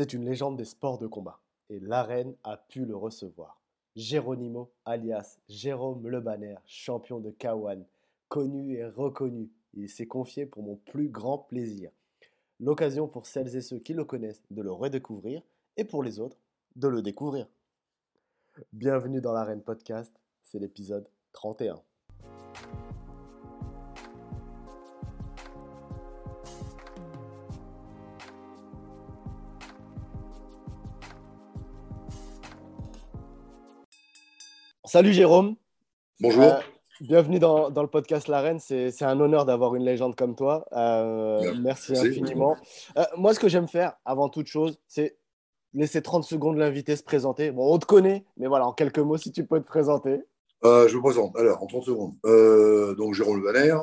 C'est une légende des sports de combat et l'arène a pu le recevoir. Geronimo, alias Jérôme Le Banner, champion de K1, connu et reconnu. Il s'est confié pour mon plus grand plaisir. L'occasion pour celles et ceux qui le connaissent de le redécouvrir et pour les autres de le découvrir. Bienvenue dans l'arène podcast, c'est l'épisode 31. Salut Jérôme. Bonjour. Euh, bienvenue dans, le podcast La Reine. C'est un honneur d'avoir une légende comme toi. Euh, merci, infiniment. Euh, moi, ce que j'aime faire, avant toute chose, c'est laisser 30 secondes l'invité se présenter. Bon, on te connaît, mais voilà, en quelques mots, si tu peux te présenter. je me présente. Alors, en 30 secondes. donc, Jérôme Le Banner,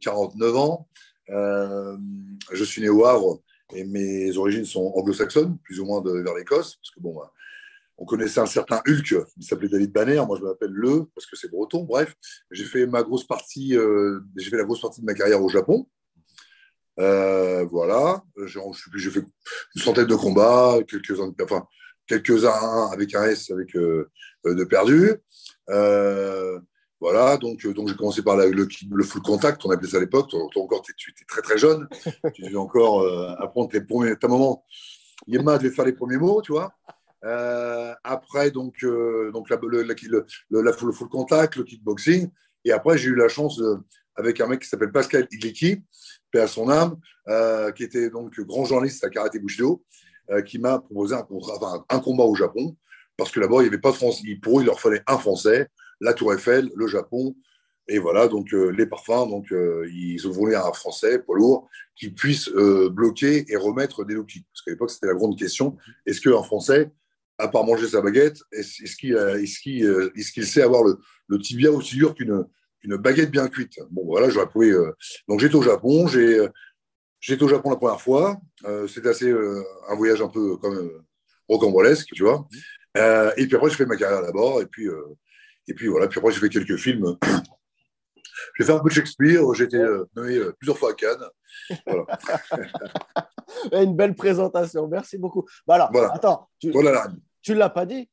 49 ans. je suis né au Havre et mes origines sont anglo-saxonnes, plus ou moins de, vers l'Écosse, parce que bon, bah, on connaissait un certain Hulk, il s'appelait David Banner, moi je m'appelle Le, parce que c'est breton, bref. J'ai fait ma grosse partie, euh, j'ai fait la grosse partie de ma carrière au Japon. Euh, voilà, j'ai fait une centaine de combats, quelques-uns enfin, quelques-uns avec un S, avec euh, de perdus. voilà, donc, donc j'ai commencé par le, full contact, on appelait ça à l'époque. encore, tu étais très très jeune, tu devais encore apprendre tes premiers. Ta maman, Yema devait faire les premiers mots, tu vois. Euh, après, donc, euh, donc la, le, la, full, full, contact, le kickboxing. Et après, j'ai eu la chance avec un mec qui s'appelle Pascal Igliki, paix à son âme, euh, qui était donc grand journaliste à Karaté Bushido, qui m'a proposé un, contrat, un combat au Japon. Parce que là-bas, il n'y avait pas de français. Pour eux, il leur fallait un Français, la Tour Eiffel, le Japon. Et voilà, donc les parfums. Donc, ils ont voulu un Français, poids lourd, qui puisse bloquer et remettre des low. Parce qu'à l'époque, c'était la grande question. Est-ce qu'un Français à part manger sa baguette, est-ce qu'il est sait avoir le, tibia aussi dur qu'une baguette bien cuite? Bon, voilà, j'aurais trouvé. Euh, donc, j'étais au Japon. J'étais au Japon la première fois. Euh, C'était assez euh, un voyage un peu comme rocambolesque, tu vois. et puis après, je fais ma carrière là-bas. Et puis, et puis voilà. Puis après, j'ai fait quelques films. j'ai fait un peu de Shakespeare. J'ai été nommé plusieurs fois à Cannes. Voilà. Une belle présentation. Merci beaucoup. Bah voilà. attends. Tu, ne l'as pas dit,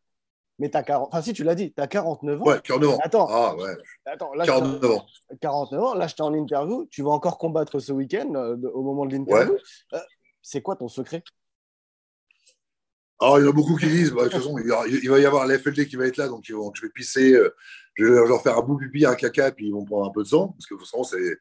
mais tu as 40... Enfin, si, tu l'as dit, tu as 49 ans. Ouais, 49 ans. Attends. Ah, ouais. Attends, là, 49 ans. 49 ans. Là, j'étais en interview. Tu vas encore combattre ce week-end euh, au moment de l'interview. Euh, c'est quoi ton secret? Ah, il y en a beaucoup qui disent, bah, de toute façon, il, va y avoir l'FLD qui va être là, donc je vais pisser, euh, je vais leur faire un bout pipi, un caca, puis ils vont prendre un peu de sang, parce que forcément, ça les,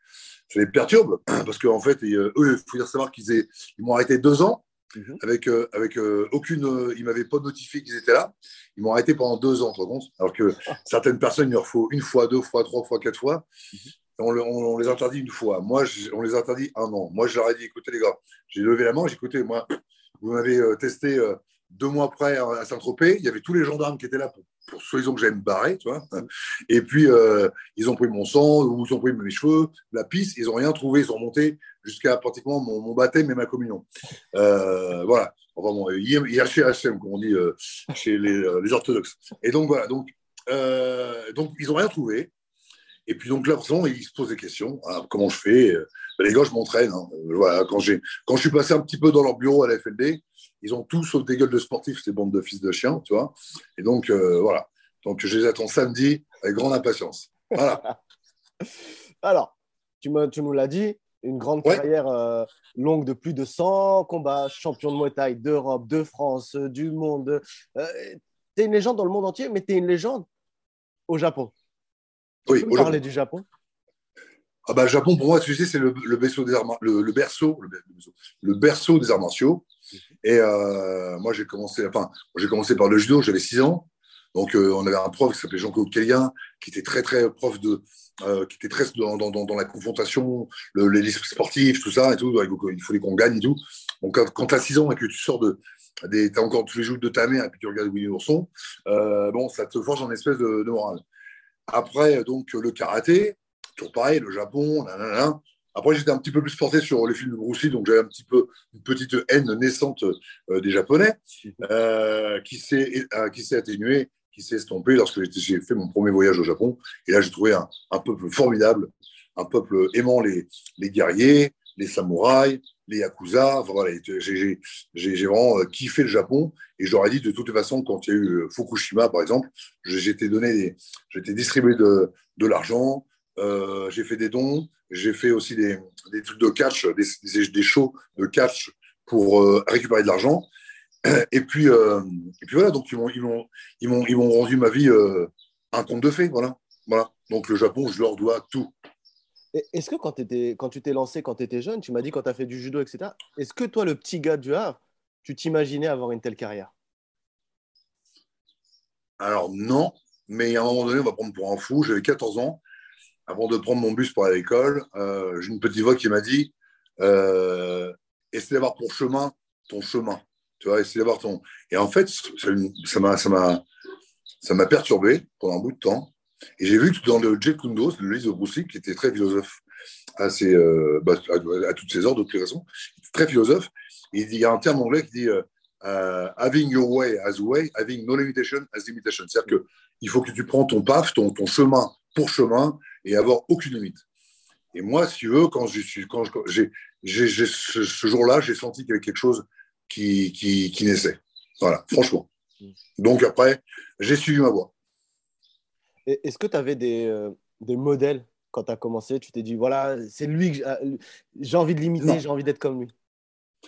ça les perturbe, parce qu'en fait, eux, il faut dire savoir qu'ils ils m'ont arrêté deux ans, mhm. avec, euh, avec euh, aucune. ils ne m'avaient pas notifié qu'ils étaient là. Ils m'ont arrêté pendant deux ans, Alors que certaines personnes, il leur faut une fois, deux fois, trois fois, quatre fois. Mhm. On, on, les interdit une fois. Moi, on les interdit un an. Moi, je leur ai dit écoutez, les gars, j'ai levé la main, j'ai écouté, moi, vous m'avez testé deux mois après à Saint-Tropez, il y avait tous les gendarmes qui étaient là pour, pour soi-disant que j'allais me barrer, tu vois. Et puis, euh, ils ont pris mon sang, ou ils ont pris mes cheveux, la piste, ils n'ont rien trouvé, ils ont monté jusqu'à pratiquement mon, baptême et ma communion. Euh, voilà. Enfin bon, IHM, comme on dit euh, chez les, orthodoxes. Et donc, voilà. Donc, donc ils n'ont rien trouvé. Et puis donc là, forcément, ils se posent des questions. Ah, comment je fais? Ben, Les gars, je m'entraîne. Hein. Voilà, quand, quand je suis passé un petit peu dans leur bureau à la FLD, ils ont tous sauf des gueules de sportifs, ces bandes de fils de chiens, tu vois. Et donc, euh, voilà. Donc, je les attends samedi avec grande impatience. Voilà. Alors, tu, me, tu nous l'as dit, une grande carrière euh, longue de plus de 100 combats, champion de Muay Thai d'Europe, de France, euh, du monde. tu es une légende dans le monde entier, mais tu es une légende au Japon. Tu oui, peux parler du Japon? Ah bah, le Japon, pour moi, tu sais, c'est le, berceau des arts, le, berceau, le, berceau des arts martiaux. Et euh, moi, j'ai commencé, enfin, j'ai commencé par le judo, j'avais 6 ans. Donc, euh, on avait un prof qui s'appelait Jean-Claude Kellien, qui était très, très prof de, euh, qui était très dans, dans, dans, la confrontation, les sportifs, tout ça et tout. Il fallait qu'on gagne et tout. Donc, quand, tu as 6 ans et que tu sors de, tu as encore tous les jours de ta mère et puis tu regardes Winnie l'ourson, bon, ça te force en espèce de, de morale. Après, donc, le karaté, toujours pareil, le Japon, Après, j'étais un petit peu plus porté sur les films de Bruce Lee, donc j'avais un petit peu une petite haine naissante euh, des Japonais euh, qui s'est euh, qui s'est atténuée, qui s'est estompée lorsque j'ai fait mon premier voyage au Japon. Et là, j'ai trouvé un, peuple formidable, un peuple aimant les, les guerriers, les samouraïs, les yakuza. Voilà, j'ai vraiment kiffé le Japon. Et j'aurais dit de toute façon, quand il y a eu Fukushima, par exemple, j'étais donné, j'étais distribué de, de l'argent, j'ai fait des dons, j'ai fait aussi des, des, trucs de catch, des, des, shows de catch pour récupérer de l'argent. Et puis, et puis voilà, donc ils m'ont, ils m'ont, ils m'ont, ils m'ont rendu ma vie un conte de fées, voilà. voilà. Donc le Japon, je leur dois tout. Est-ce que quand, étais, quand tu t'es lancé quand tu étais jeune, tu m'as dit quand tu as fait du judo, etc., est-ce que toi, le petit gars du Havre, tu t'imaginais avoir une telle carrière? Alors non, mais à un moment donné, on va prendre pour un fou. J'avais 14 ans. Avant de prendre mon bus pour aller à l'école, euh, j'ai une petite voix qui m'a dit euh, essaie d'avoir pour chemin ton chemin. Tu vois, essaie d'avoir ton. Et en fait, ça m'a, ça m'a, ça m'a perturbé pendant un bout de temps. Et j'ai vu que dans le Jet Kundo, le livre de Bruce Lee, qui était très philosophe à, euh, bah, à, toutes ses heures, de toute façon, très philosophe, il, y a un terme anglais qui dit euh, euh, Having your way as way, having no limitation as limitation. C'est-à-dire qu'il faut que tu prends ton paf, ton, ton chemin pour chemin et avoir aucune limite. Et moi, si tu veux, quand j'ai, ce jour-là, j'ai senti qu'il y avait quelque chose qui, qui, qui naissait. Voilà, franchement. Donc après, j'ai suivi ma voie. Est-ce que tu avais des, euh, des, modèles quand tu as commencé? Tu t'es dit, voilà, c'est lui que j'ai envie de l'imiter, j'ai envie d'être comme lui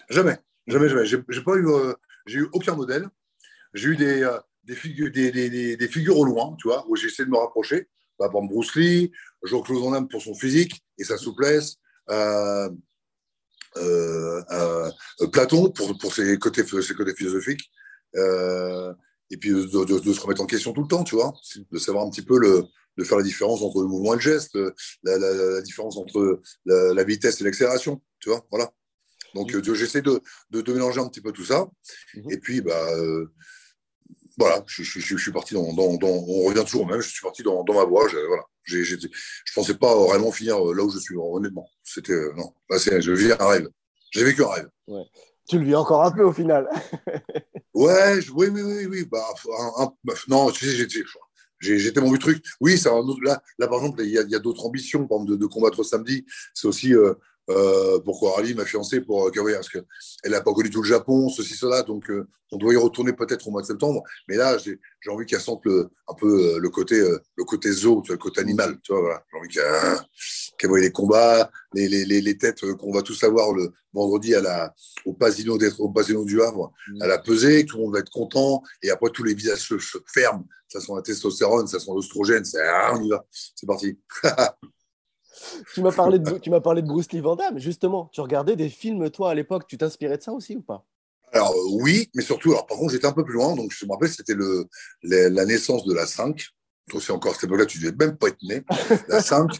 Jamais, jamais, jamais. J'ai pas eu, euh, j'ai eu aucun modèle. J'ai eu des, euh, des, figures, des, des, des, figures au loin, tu vois, où j'ai essayé de me rapprocher. Par exemple, Bruce Lee, Jean-Claude Van Damme pour son physique et sa souplesse. Platon pour, pour ses, côtés, ses côtés philosophiques et puis de, se remettre en question tout le temps, tu vois, de savoir un petit peu le, de faire la différence entre le mouvement et le geste, la, différence entre la, vitesse et l'accélération, tu vois, voilà. Donc mmh. j'essaie de, de, mélanger un petit peu tout ça, mmh. et puis bah euh, voilà, je, je, suis parti dans, dans, on revient toujours même, je suis parti dans, ma voie, je, voilà. Je pensais pas vraiment finir là où je suis, honnêtement. C'était euh, non, là je vis un rêve. J'ai vécu un rêve. Ouais. Tu le vis encore un peu au final. Ouais, oui, oui, oui, oui. Bah, non, tu sais, j'étais mon truc. Oui, ça, là, là, par exemple, il y a, d'autres ambitions, par exemple, de, combattre samedi. C'est aussi euh, euh, pourquoi Ali, ma fiancée, pour euh, parce qu'elle n'a pas connu tout le Japon, ceci, cela, donc euh, on doit y retourner peut-être au mois de septembre. Mais là, j'ai envie qu'elle sente le, un peu le côté, le côté zoo, le côté animal. Tu vois, voilà. J'ai envie qu'elle voie les combats, les, les, les, têtes qu'on va tous avoir le vendredi à la, au Pasino, au Pasino du Havre, mmh. à la pesée, tout le monde va être content, et après tous les visages se, ferment. Ça sent la testostérone, ça sent l'ostrogène, ah, on y va, c'est parti. tu m'as parlé, de, tu parlé de Bruce Lee Van Damme, justement. Tu regardais des films, toi, à l'époque, tu t'inspirais de ça aussi ou pas? Alors, euh, oui, mais surtout, alors, par contre, j'étais un peu plus loin. Donc, je me rappelle, c'était le, la naissance de la 5. Toi aussi, encore cette époque-là, tu devais même pas être né. La 5.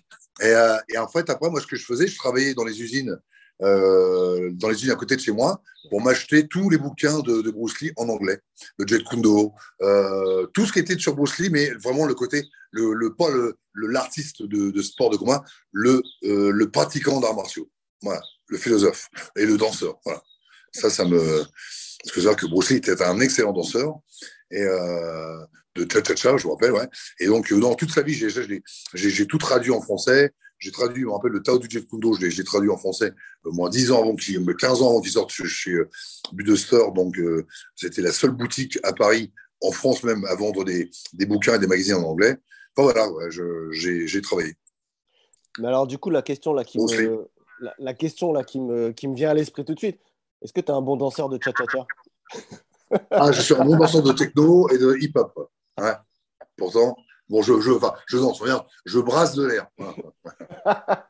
Et, euh, et, en fait, après, moi, ce que je faisais, je travaillais dans les usines euh, dans les usines à côté de chez moi pour m'acheter tous les bouquins de, Bruce Lee en anglais, le Jet Kundo, euh, tout ce qui était sur Bruce Lee, mais vraiment le côté, le, le pas le, l'artiste de, de, sport de combat, le, euh, le pratiquant d'arts martiaux, voilà, le philosophe et le danseur. Voilà. Ça, ça me. Parce que c'est que Bruce Lee était un excellent danseur et de cha-cha-cha, je me rappelle, ouais. Et donc, dans toute sa vie, j'ai tout traduit en français. J'ai traduit, je me rappelle, le Tao du Jeff Kundo, je l'ai traduit en français, euh, moins 10 ans avant qu'il, 15 ans avant qu'il sorte chez, chez euh. Donc, euh, c'était la seule boutique à Paris, en France même, à vendre des, des bouquins et des magazines en anglais. Enfin, voilà, j'ai travaillé. Mais alors, du coup, la question là qui, me, la, question, là, qui, me, qui me vient à l'esprit tout de suite, est-ce que tu es un bon danseur de cha-cha-cha? Ah, je suis un bon danseur de techno et de hip-hop. Ouais. Pourtant, Bon, je, je, enfin, je danse, rien, je brasse de l'air.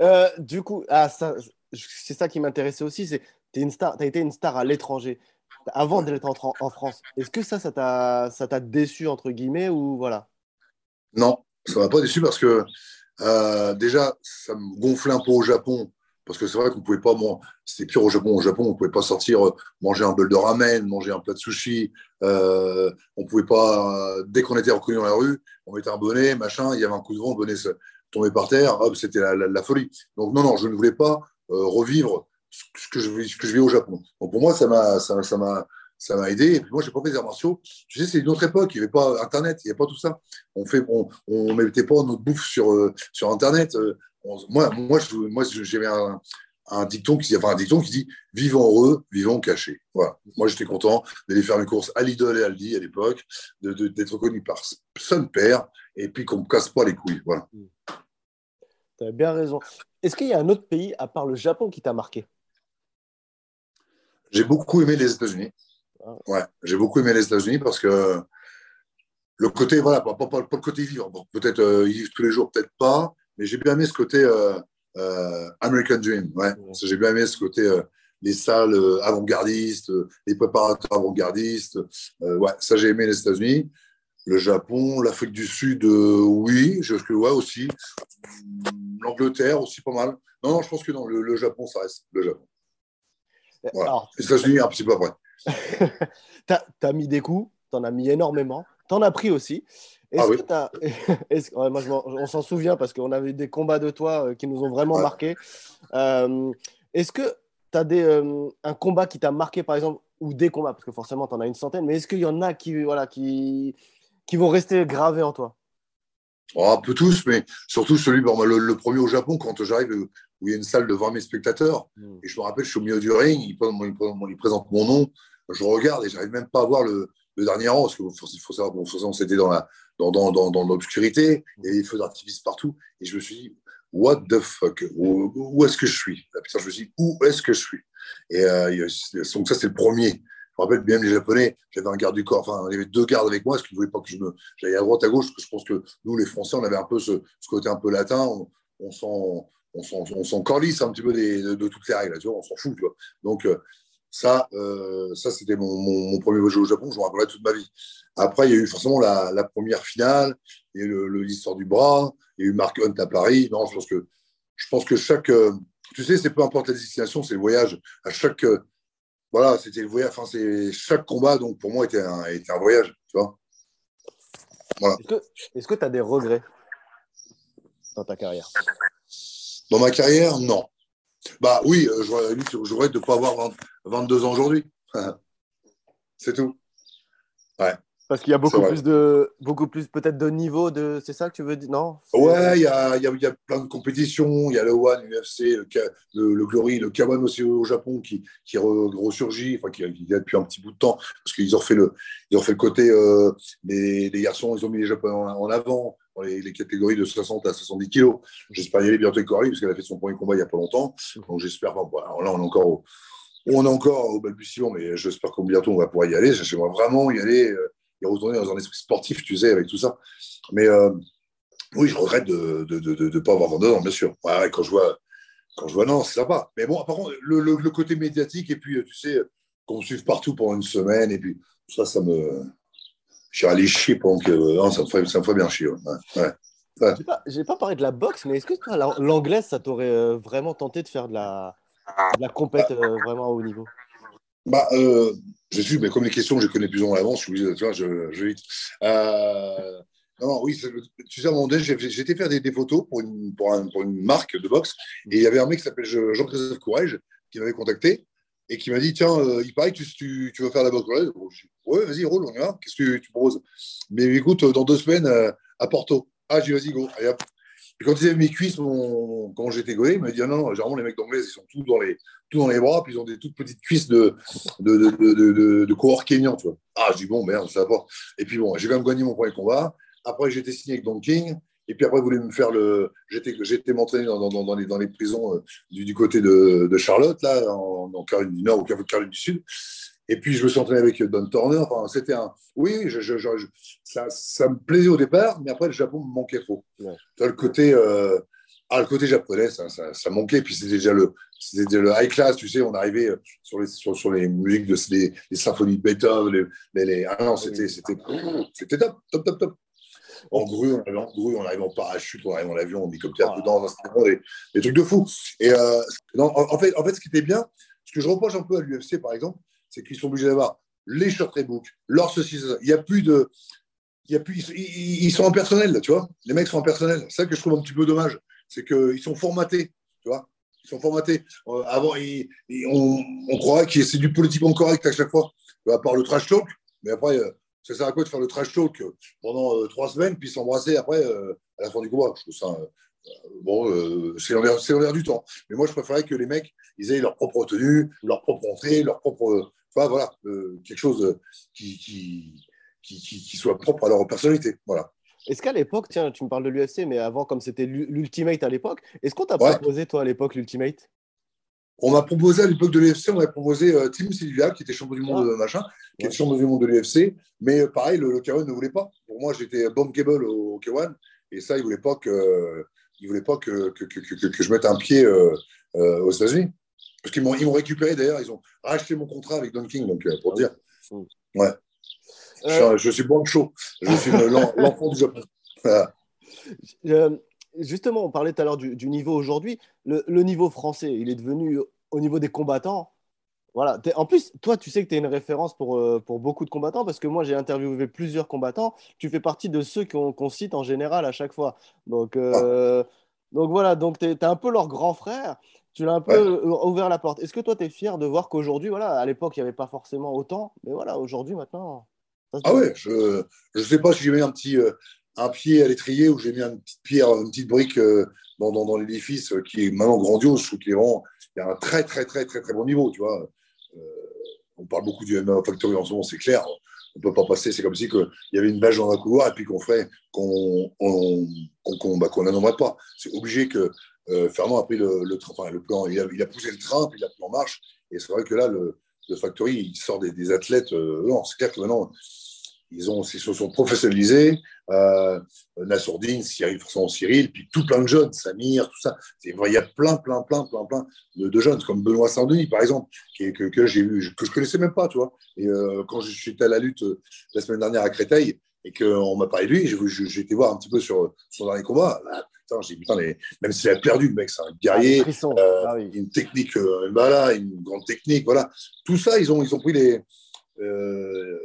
Euh, du coup, ah, c'est ça qui m'intéressait aussi, c'est tu as été une star à l'étranger avant d'être en, en France. Est-ce que ça, ça t'a déçu, entre guillemets, ou voilà? Non, ça m'a pas déçu parce que euh, déjà, ça me gonflait un peu au Japon parce que c'est vrai qu'on pouvait pas, c'était pire au Japon. Au Japon, on pouvait pas sortir euh, manger un bol de ramen, manger un plat de sushi. Euh, on pouvait pas, euh, dès qu'on était reconnu dans la rue, on mettait un bonnet, machin, il y avait un coup de vent, le bonnet tombait par terre, c'était la, folie. Donc non, non, je ne voulais pas revivre ce que je, ce que je vis au Japon. Donc pour moi, ça m'a, ça m'a, ça m'a aidé. Et puis moi, j'ai pas fait des arts martiaux. Tu sais, c'est une autre époque. Il n'y avait pas Internet, il n'y avait pas tout ça. On fait, on, on mettait pas notre bouffe sur, sur Internet. Moi, moi, moi j'avais un, un dicton qui, enfin, un dicton qui dit vivons heureux, vivons cachés. Voilà. Moi, j'étais content d'aller faire mes courses à Lidl et Aldi à l'époque, d'être connu par son père, et puis qu'on ne me casse pas les couilles. Voilà. Tu as bien raison. Est-ce qu'il y a un autre pays, à part le Japon, qui t'a marqué? J'ai beaucoup aimé les États-Unis. Ah. Ouais, j'ai beaucoup aimé les États-Unis parce que le côté, voilà, pas, pas, le côté vivre. peut-être euh, ils vivent tous les jours, peut-être pas, mais j'ai bien aimé ce côté. Euh, euh, American Dream, ouais. J'ai bien aimé ce côté, euh, les salles avant-gardistes, les préparateurs avant-gardistes. ouais, ça, j'ai aimé les États-Unis. Le Japon, l'Afrique du Sud, oui, je que ouais aussi. L'Angleterre aussi pas mal. Non, non, je pense que non, le, Japon, ça reste le Japon. les États-Unis, un petit peu après. tu as, mis des coups, tu en as mis énormément, tu en as pris aussi. Est-ce ah que tu as. moi, on s'en souvient parce qu'on avait des combats de toi euh, qui nous ont vraiment marqué. Euh, est-ce que tu as des, euh, un combat qui t'a marqué, par exemple, ou des combats, parce que forcément, tu en as une centaine, mais est-ce qu'il y en a qui, voilà, qui, qui vont rester gravés en toi? Oh, Un peu tous, mais surtout celui, bon, le, premier au Japon, quand j'arrive, où il y a une salle de 20 000 spectateurs, hmm. et je me rappelle, je suis au milieu du ring, il, il, il présente mon nom, je regarde et j'arrive même pas à voir le, dernier rang, parce qu'il faut, savoir, bon, c'était dans la, dans, l'obscurité, il y avait des feux d'artifice partout. Et je me suis dit, what the fuck Où, est-ce que je suis? Je me suis dit, où est-ce que je suis? Et euh, donc ça, c'est le premier. Je me rappelle bien les Japonais, j'avais un garde du corps, enfin, il y avait deux gardes avec moi, parce qu'ils ne voulaient pas que je me. J'allais à droite, à gauche, parce que je pense que nous, les Français, on avait un peu ce, côté un peu latin, on, on s'en on corlisse un petit peu de, toutes les règles, on s'en fout. Donc, euh, ça, euh, ça c'était mon, mon, premier voyage au Japon, je me rappellerai toute ma vie. Après, il y a eu forcément la, la première finale, il y a eu l'histoire du bras, il y a eu Mark Hunt à Paris. Non, je pense que, je pense que chaque. Euh, tu sais, c'est peu importe la destination, c'est le voyage. À chaque. Euh, voilà, c'était le voyage. Enfin, c'est chaque combat, donc pour moi, était un, était un voyage, tu vois. Voilà. Est-ce que tu as des regrets dans ta carrière? Dans ma carrière, non. Bah oui, je voudrais de ne pas avoir 22 ans aujourd'hui. c'est tout. Ouais. Parce qu'il y a beaucoup plus de, beaucoup plus peut-être de niveau de, c'est ça que tu veux dire, non? Ouais, il y a, y, a, y a, plein de compétitions. Il y a le One, l'UFC, le, le, Glory, le K1 aussi au Japon qui, qui ressurgit, enfin qui, qui, a depuis un petit bout de temps parce qu'ils ont fait le, ils ont fait le côté euh, des, garçons, ils ont mis les Japonais en, avant dans les, catégories de 60 à 70 kilos. J'espère y aller bientôt avec Coralie parce qu'elle a fait son premier combat il n'y a pas longtemps. Donc j'espère. Bon, là, on est encore au, on est encore au balbutiement, mais j'espère que bientôt on va pouvoir y aller. J'aimerais vraiment y aller. Euh, et retourner dans un esprit sportif, tu sais, avec tout ça. Mais euh, oui, je regrette de ne pas avoir ans, bien sûr. Ouais, quand je vois, quand je vois, non, c'est sympa. Mais bon, par contre, le, côté médiatique, et puis, tu sais, qu'on me suive partout pendant une semaine, et puis ça, ça me. Je suis allé chier pendant que. Non, ça me ferait, ça me bien chier. Ouais. ouais. J'ai pas, parlé de la boxe, mais est-ce que l'anglaise, ça t'aurait euh, vraiment tenté de faire de la, de la compète euh, vraiment à haut niveau bah, euh, je suis, mais comme les questions, je connais plus en avance, je suis obligé, tu vois, je, je vite. Euh, non, oui, tu sais, à un moment donné, j'ai été faire des, des photos pour une, pour, pour, une marque de boxe, et il y avait un mec qui s'appelle Jean-Christophe Courage qui m'avait contacté et qui m'a dit Tiens, euh, il paraît que tu, tu, tu, veux faire la boxe. Ouais, vas-y, roule, on y va. Qu'est-ce que tu proposes? Mais écoute, dans deux semaines, à Porto. Ah, j'ai vas-y, go. Allez, hop. Et quand ils avaient mes cuisses, quand j'étais goé, il m'a dit ah non, généralement les mecs d'anglais, ils sont tous dans les, tous dans les bras, puis ils ont des toutes petites cuisses de, de, de, de, coureurs. Ah, je dis bon, merde, ça va. Et puis bon, j'ai quand même gagné mon premier combat. Après, été signé avec Don King. Et puis après, ils voulaient me faire le. J'étais m'entraîner dans, les, dans les prisons euh, du, côté de, de, Charlotte, là, en, en Caroline du Nord ou Caroline du Sud. Et puis, je me suis entraîné avec Don Turner. Enfin, c'était un. Oui, je, je, ça, ça, me plaisait au départ, mais après, le Japon me manquait trop. le côté. Euh... Ah, le côté japonais, ça, ça, ça manquait. Puis c'était déjà le, déjà le high class, tu sais. On arrivait euh, sur les, sur, sur les musiques de les, les symphonies de Beethoven. Les, les, ah non, c'était, c'était, c'était top, top, top, top. En grue, on arrivait en grue, on arrivait en parachute, on arrivait en avion, en hélicoptère, oh. dans des, des, trucs de fou. Et euh, non, en, fait, en fait, ce qui était bien, ce que je reproche un peu à l'UFC, par exemple, c'est qu'ils sont obligés d'avoir les short book, leur ceci. Il n'y a plus de. Il y a plus, ils, sont en personnel, tu vois. Les mecs sont en personnel. C'est ça que je trouve un petit peu dommage. C'est qu'ils sont formatés, tu vois. Ils sont formatés. Euh, avant, on, croirait que c'est du politiquement correct à chaque fois, à part le trash talk. Mais après, euh, ça sert à quoi de faire le trash talk pendant euh, trois semaines, puis s'embrasser après à la fin du combat? Je trouve ça, bon, c'est en l'air du temps. Mais moi, je préférais que les mecs, ils aient leur propre tenue, leur propre entrée, leur propre. Enfin, voilà, quelque chose qui, qui, qui, soit propre à leur personnalité. Voilà. Est-ce qu'à l'époque, tiens, tu me parles de l'UFC, mais avant, comme c'était l'Ultimate à l'époque, est-ce qu'on t'a proposé, toi, à l'époque, l'Ultimate? On m'a proposé à l'époque de l'UFC, on m'a proposé euh, Tim Sylvia, qui était champion du monde, ah. machin, qui était champion du monde de l'UFC, mais euh, pareil, le, le K1 ne voulait pas. Pour moi, j'étais cable au K1, et ça, il ne voulait pas que, il voulait pas que, que, que, que je mette un pied euh, aux États-Unis. Parce qu'ils m'ont récupéré, d'ailleurs, ils ont racheté mon contrat avec Don King, donc pour dire. Mm. Ouais. Euh, je, suis bon chaud. Je suis l'enfant du Japon. justement, on parlait tout à l'heure du, niveau aujourd'hui. Le, niveau français, il est devenu au niveau des combattants. Voilà. En plus, toi, tu sais que tu es une référence pour, euh, pour beaucoup de combattants parce que moi, j'ai interviewé plusieurs combattants. Tu fais partie de ceux qu'on cite en général à chaque fois. Donc, euh, ah. donc voilà, donc tu es, un peu leur grand frère. Tu l'as un peu ouvert la porte. Est-ce que toi, tu es fier de voir qu'aujourd'hui, voilà, à l'époque, il n'y avait pas forcément autant, mais voilà, aujourd'hui, maintenant. Ah ouais, je ne sais pas si j'ai mis un petit euh, un pied à l'étrier ou j'ai mis une petite pierre, une petite brique euh, dans, dans, dans l'édifice euh, qui est maintenant grandiose. Je trouve qu'il y a un très très très très très bon niveau, tu vois. on parle beaucoup du MMA Factory en ce moment, c'est clair. On peut pas passer. C'est comme si il y avait une bâche dans un couloir et puis qu'on ferait qu'on qu'on qu'on bah, pas. C'est obligé que Fernand a pris le, le plan, il a, poussé le train puis il a pris en marche. Et c'est vrai que là, le, Factory, il sort des, athlètes. non, c'est clair que maintenant ils, ont, ils se sont professionnalisés. Euh, Nassourdine, Cyril, puis tout plein de jeunes, Samir, tout ça. Il y a plein, plein, plein, plein, plein de, jeunes, comme Benoît Saint-Denis, par exemple, que, que j'ai je connaissais même pas, tu vois. Et euh, quand je suis à la lutte euh, la semaine dernière à Créteil, et qu'on m'a parlé de lui, j'ai été voir un petit peu sur son dernier combat. Bah, putain, j'ai putain, mais même s'il a perdu, le mec, c'est un guerrier, ah, euh, ah une technique, euh, bah une grande technique, voilà. Tout ça, ils ont, ils ont pris les. Euh,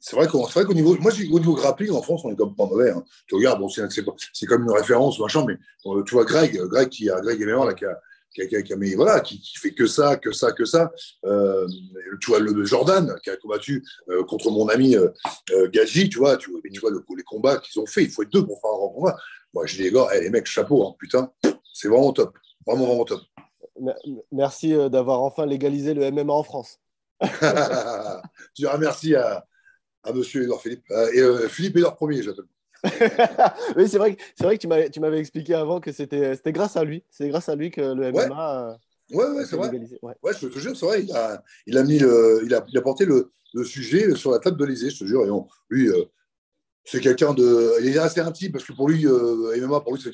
c'est vrai qu'au niveau, moi, au niveau grappling, en France, on est comme pas mauvais. Hein. Tu regardes, bon, c'est comme une référence, machin, mais euh, tu vois, Greg, Greg qui a, Greg là, qui a, qui, a, qui, a, mais voilà, qui, qui, fait que ça, que ça, que ça. Euh, tu vois, le Jordan, qui a combattu euh, contre mon ami euh, euh Gaji, tu vois, tu vois, tu vois le, les combats qu'ils ont fait, il faut être deux pour faire un grand combat. Moi, je dis, les gars, hey, les mecs, chapeau, hein, putain, c'est vraiment top. Vraiment, vraiment top. Merci d'avoir enfin légalisé le MMA en France. tu diras merci à, à monsieur Edouard Philippe. Et Philippe Edouard Premier, j'appelle. oui, c'est vrai, c'est vrai que tu m'avais expliqué avant que c'était grâce à lui. C'est grâce à lui que le MMA. Euh, ouais, ouais, c'est vrai. Ouais. je te jure, c'est vrai. Il a, il a, mis le, il a, il a porté le, le, sujet sur la table de l'Élysée, je te jure. Et on, lui, c'est quelqu'un de. Il est assez intime parce que pour lui, MMA, pour lui, c'est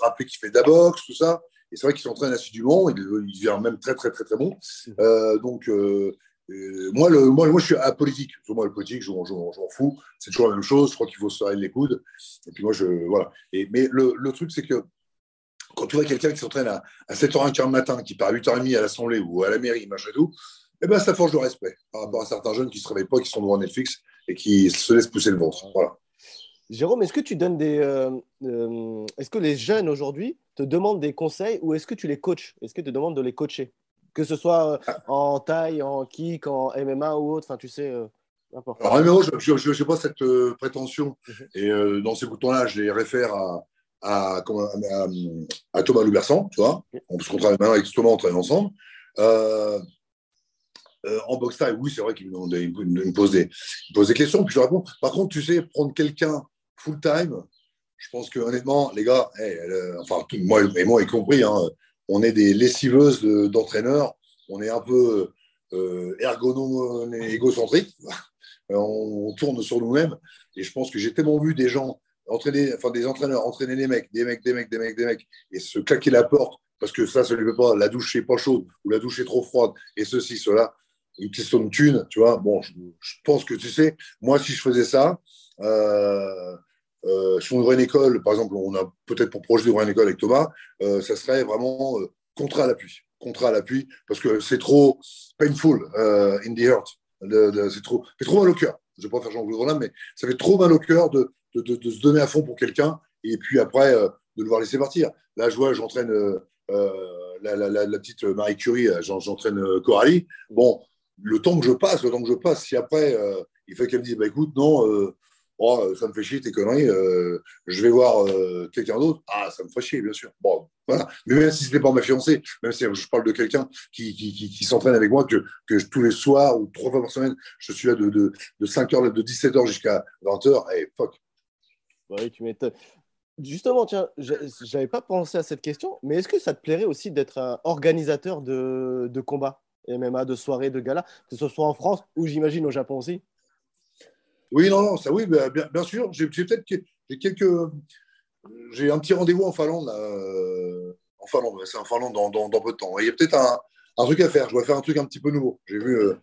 rappeler qu'il fait de la boxe, tout ça. Et c'est vrai qu'il s'entraîne assidûment. Il, il devient même très, très, très, très bon. Mmh. Donc, moi, moi, moi, je suis apolitique. Moi, le politique, je, m'en fous. C'est toujours la même chose. Je crois qu'il faut se serrer les coudes. Et puis moi, je. Voilà. Mais le, le truc, c'est que quand tu vois quelqu'un qui s'entraîne à, à 7h15 le matin, qui part à 8h30 à l'Assemblée ou à la mairie, machin et tout, eh ben, ça forge le respect par rapport à certains jeunes qui ne se réveillent pas, qui sont devant Netflix et qui se laissent pousser le ventre. Voilà. Jérôme, est-ce que tu donnes des. Euh, euh, est-ce que les jeunes aujourd'hui te demandent des conseils ou est-ce que tu les coaches? Est-ce que tu te demandes de les coacher? Que ce soit euh, en taille, en kick, en MMA ou autre, enfin tu sais, euh, n'importe. Alors MMA, je n'ai pas cette euh, prétention. Mhm. Et dans ces boutons-là, je les réfère à, à, à, Thomas Loubersan, tu vois. On se travaille maintenant avec Thomas, on travaille ensemble. en boxe taille, oui, c'est vrai qu'il me, pose des, questions, puis je réponds. Par contre, tu sais, prendre quelqu'un full-time, je pense que honnêtement, les gars, enfin, moi et moi y compris, hein, on est des lessiveuses d'entraîneurs, on est un peu euh, ergonome et égocentrique, on, tourne sur nous-mêmes. Et je pense que j'ai tellement vu des gens entraîner, enfin des entraîneurs entraîner des mecs, des mecs, des mecs, des mecs, des mecs, et se claquer la porte parce que ça, ça lui fait pas, la douche n'est pas chaude ou la douche est trop froide, et ceci, cela, une question de thune, tu vois. Bon, je, pense que tu sais, moi, si je faisais ça, euh, euh, si on ouvrait une école, par exemple, on a peut-être pour projet d'ouvrir une école avec Thomas, euh, ça serait vraiment euh, contrat à l'appui. Contrat à l'appui, parce que c'est trop painful in the heart. C'est trop, trop mal au cœur. Je ne vais pas faire Jean-Claude Roland, mais ça fait trop mal au cœur de, se donner à fond pour quelqu'un et puis après de le voir laisser partir. Là, je vois, j'entraîne la, petite Marie Curie, j'entraîne Coralie. Bon, le temps que je passe, le temps que je passe, si après il fait qu'elle me dise, bah, écoute, non, Oh, ça me fait chier tes conneries, euh, je vais voir euh, quelqu'un d'autre. Ah, ça me fait chier, bien sûr. Bon, voilà. Mais même si ce n'était pas ma fiancée, même si je parle de quelqu'un qui, s'entraîne avec moi, que, tous les soirs ou trois fois par semaine, je suis là de, de, de 5h, de 17h jusqu'à 20h, et fuck. Oui, tu m'étonnes. Justement, tiens, j'avais pas pensé à cette question, mais est-ce que ça te plairait aussi d'être un organisateur de, de combats MMA, de soirées, de galas, que ce soit en France ou j'imagine au Japon aussi? Oui, non, non, ça oui, bien, bien sûr. J'ai peut-être j'ai quelques. J'ai un petit rendez-vous en Finlande, là, en Finlande, c'est en Finlande dans, dans, peu de temps. il y a peut-être un, un, truc à faire. Je dois faire un truc un petit peu nouveau. J'ai vu, euh,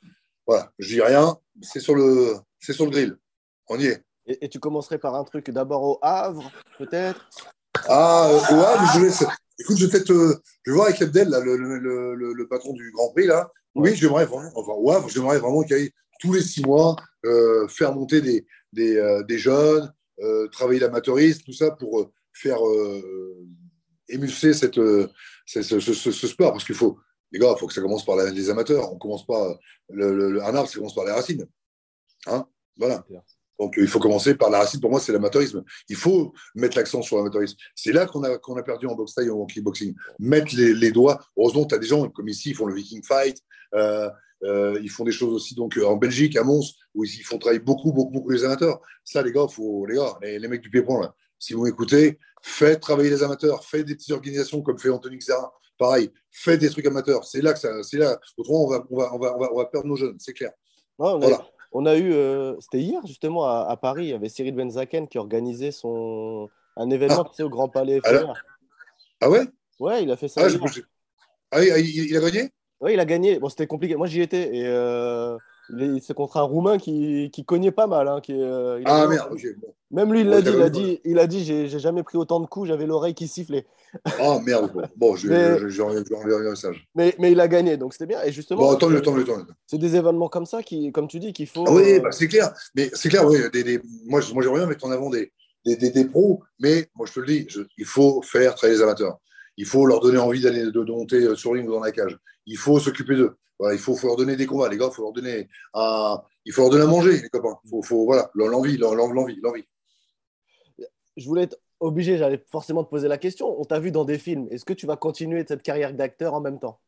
voilà, je dis rien, c'est sur, le, c'est sur le grill. On y est. Et, tu commencerais par un truc d'abord au Havre, peut-être? Ah, euh, au Havre, je laisse. Écoute, je vais peut-être. Euh, je vais voir avec Abdel, là, le, le, le, le, patron du Grand Prix, là. Oui, j'aimerais vraiment. Enfin, au Havre, j'aimerais vraiment qu'il y ait tous les six mois, euh, faire monter des, des, euh, des jeunes, euh, travailler l'amateurisme, tout ça pour faire émulser cette, ce, sport. Parce qu'il faut, les gars, il faut que ça commence par les amateurs. On commence pas, un arbre, ça commence par les racines. Hein? Voilà. Donc, il faut commencer par la racine. Pour moi, c'est l'amateurisme. Il faut mettre l'accent sur l'amateurisme. C'est là qu'on a, qu'on a perdu en boxe taille ou en kickboxing. Mettre les, doigts. Heureusement, tu as des gens comme ici, ils font le Viking Fight. Euh, ils font des choses aussi donc en Belgique, à Mons, où ils font travailler beaucoup, beaucoup, beaucoup les amateurs. Ça, les gars, faut, les gars, les, mecs du Pied-Point, là, si vous m'écoutez, faites travailler les amateurs, faites des petites organisations comme fait Anthony Xera. Pareil, faites des trucs amateurs. C'est là que ça, c'est là. Autrement, on va, on va, on va, on va, perdre nos jeunes, c'est clair. on, a, on a eu, euh, c'était hier justement à, Paris, il y avait Cyril Benzaken qui organisait son un événement ah. au Grand Palais. Ah ouais? Ouais, il a fait ça. Ah, ah il, il, a gagné? Oui, il a gagné. Bon, c'était compliqué. Moi, j'y étais. Et euh, c'est contre un Roumain qui, qui cognait pas mal. Hein, qui, euh, ah merde, Même lui, il l'a dit, il a dit, il a dit j'ai jamais pris autant de coups, j'avais l'oreille qui sifflait. Ah merde, bon, je vais un message. Mais, mais il a gagné, donc c'était bien. Et justement, bon, mieux, tant mieux, c'est des événements comme ça, qui, comme tu dis, qu'il faut. Ah oui, euh, bah, c'est clair. Mais c'est clair, oui. Des, des... Moi, moi j'aimerais bien mettre en avant des, des, des, pros, mais moi, je te le dis, il faut faire travailler les amateurs. Il faut leur donner envie d'aller de, monter sur ligne ou dans la cage. Il faut s'occuper d'eux il faut, leur donner des combats, les gars. Faut leur donner à, il faut leur donner à manger, les copains. Faut, faut voilà, l'envie, l'envie, l'envie. Je voulais être obligé, j'allais forcément te poser la question. On t'a vu dans des films. Est-ce que tu vas continuer cette carrière d'acteur en même temps?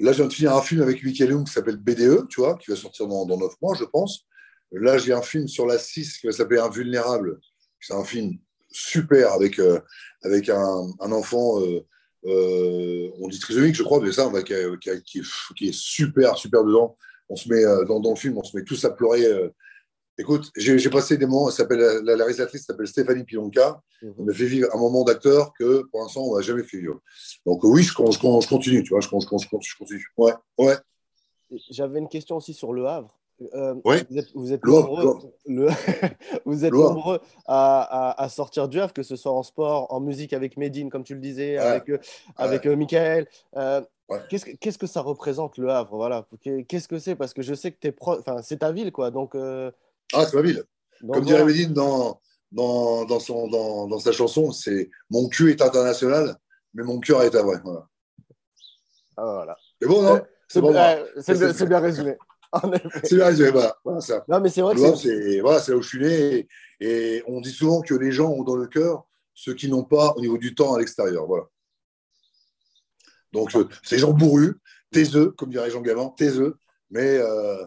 Là, je viens de finir un film avec Michael Young qui s'appelle BDE, tu vois, qui va sortir dans, dans 9 mois, je pense. Là, j'ai un film sur la 6 qui va s'appeler Invulnérable. C'est un film super avec, euh, avec un, un enfant. Euh, on dit trisomique, je crois, mais ça, qui, est, super, super dedans. On se met euh, dans, le film, on se met tous à pleurer. Euh. Écoute, j'ai passé des moments, s'appelle, la, réalisatrice s'appelle Stéphanie Pilonka. Mhm. On m'a fait vivre un moment d'acteur que pour l'instant, on n'a jamais fait vivre. Donc oui, je, continue, tu vois, je, continue. Ouais, ouais. J'avais une question aussi sur Le Havre. Euh, vous êtes, nombreux, vous êtes nombreux à, sortir du Havre, que ce soit en sport, en musique avec Medine, comme tu le disais, avec, euh, avec euh, Michael. Qu'est-ce que ça représente le Havre voilà. Qu'est-ce que c'est? Parce que je sais que enfin, c'est ta ville, quoi. Donc, Ah, c'est ma ville. comme dirait Medine dans, dans, dans, son, dans, dans sa chanson, c'est Mon cul est international, mais mon cœur est à vrai. Voilà. Ah, voilà. C'est bon, non? C'est bon, bien résumé. c'est là, voilà, ça. Non, mais c'est vrai que c'est voilà, là où je suis né. Et, on dit souvent que les gens ont dans le cœur ce qu'ils n'ont pas au niveau du temps à l'extérieur. Voilà. Donc, euh, ces gens bourrus, taiseux, comme dirait Jean Gavin, taiseux, mais euh,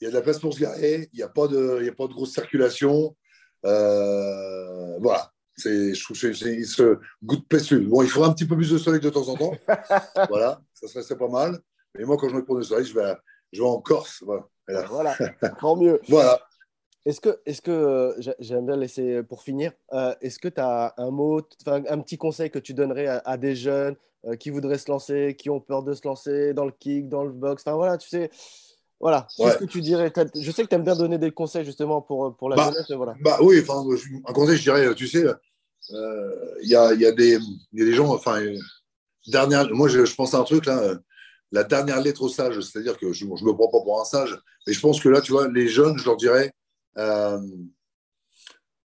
il y a de la place pour se garer, il n'y a, pas de, a pas de grosse circulation. Euh, voilà. C'est, je trouve c'est, ce goût de pestle. Bon, il faudra un petit peu plus de soleil de temps en temps. voilà, ça serait pas mal. Mais moi, quand je me prends du soleil, je vais, je vais en Corse. Voilà, voilà. tant mieux. voilà. Est-ce que, est-ce que euh, j'aime bien laisser pour finir, euh, est-ce que tu as un mot, un petit conseil que tu donnerais à, des jeunes euh, qui voudraient se lancer, qui ont peur de se lancer dans le kick, dans le box Enfin voilà, tu sais, voilà. Qu'est-ce que tu dirais? Je sais que tu aimes bien donner des conseils justement pour, pour la bah, jeunesse. Voilà. Bah oui, enfin, un conseil, je dirais, tu sais, il y a, y, a des, y a des gens, enfin, dernière, moi je, je pense à un truc là la dernière lettre au sage, c'est-à-dire que je ne me prends pas pour un sage, mais je pense que là, tu vois, les jeunes, je leur dirais, euh,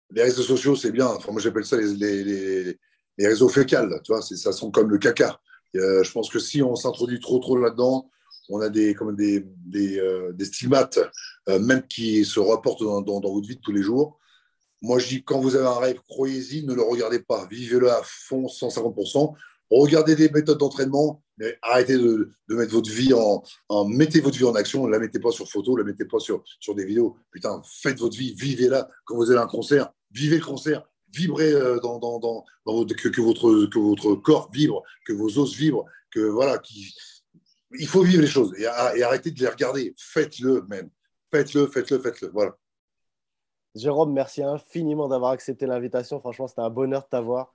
les réseaux sociaux, c'est bien. Enfin, moi, j'appelle ça les, réseaux fécales, tu vois, ça sent comme le caca. Euh, je pense que si on s'introduit trop, trop là-dedans, on a des, comme des, des, euh, des stigmates, même qui se reportent dans, dans, dans, votre vie de tous les jours. Moi, je dis, quand vous avez un rêve, croyez-y, ne le regardez pas. Vivez-le à fond, 150%. Regardez des méthodes d'entraînement, mais arrêtez de, mettre votre vie en, Mettez votre vie en action. Ne la mettez pas sur photo, ne la mettez pas sur, sur des vidéos. Putain, faites votre vie, vivez-la. Quand vous avez un concert, vivez le concert. Vibrez euh, dans, dans, dans, que, votre, que votre corps vibre, que vos os vibrent, que voilà, il faut vivre les choses et, et arrêter de les regarder. Faites-le même. Faites-le, faites-le, faites-le. Voilà. Jérôme, merci infiniment d'avoir accepté l'invitation. Franchement, c'était un bonheur de t'avoir.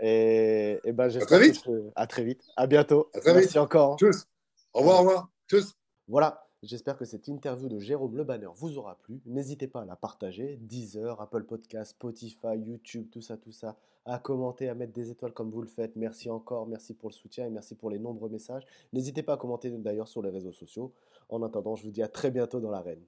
Et, et ben, à très vite. Que... À très vite. À bientôt. À très merci vite. encore. Hein. Tchuss. Au revoir, au revoir. Tchuss. Voilà. J'espère que cette interview de Jérôme Le Banner vous aura plu. N'hésitez pas à la partager. Deezer, Apple Podcast, Spotify, YouTube, tout ça, tout ça. À commenter, à mettre des étoiles comme vous le faites. Merci encore, merci pour le soutien et merci pour les nombreux messages. N'hésitez pas à commenter d'ailleurs sur les réseaux sociaux. En attendant, je vous dis à très bientôt dans l'arène.